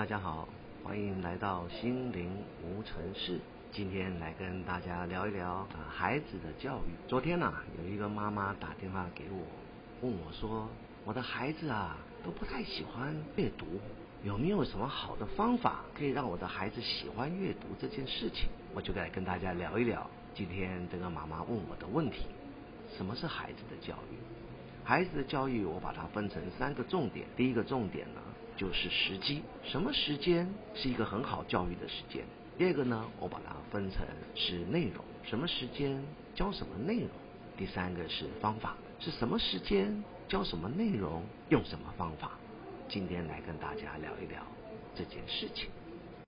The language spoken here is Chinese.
大家好，欢迎来到心灵无尘室。今天来跟大家聊一聊啊孩子的教育。昨天呢、有一个妈妈打电话给我，问我说，我的孩子啊都不太喜欢阅读，有没有什么好的方法可以让我的孩子喜欢阅读这件事情？我就来跟大家聊一聊今天这个妈妈问我的问题：什么是孩子的教育？孩子的教育，我把它分成三个重点。第一个重点呢，就是时机，什么时间是一个很好教育的时间。第二个呢，我把它分成是内容，什么时间教什么内容。第三个是方法，是什么时间教什么内容，用什么方法。今天来跟大家聊一聊这件事情。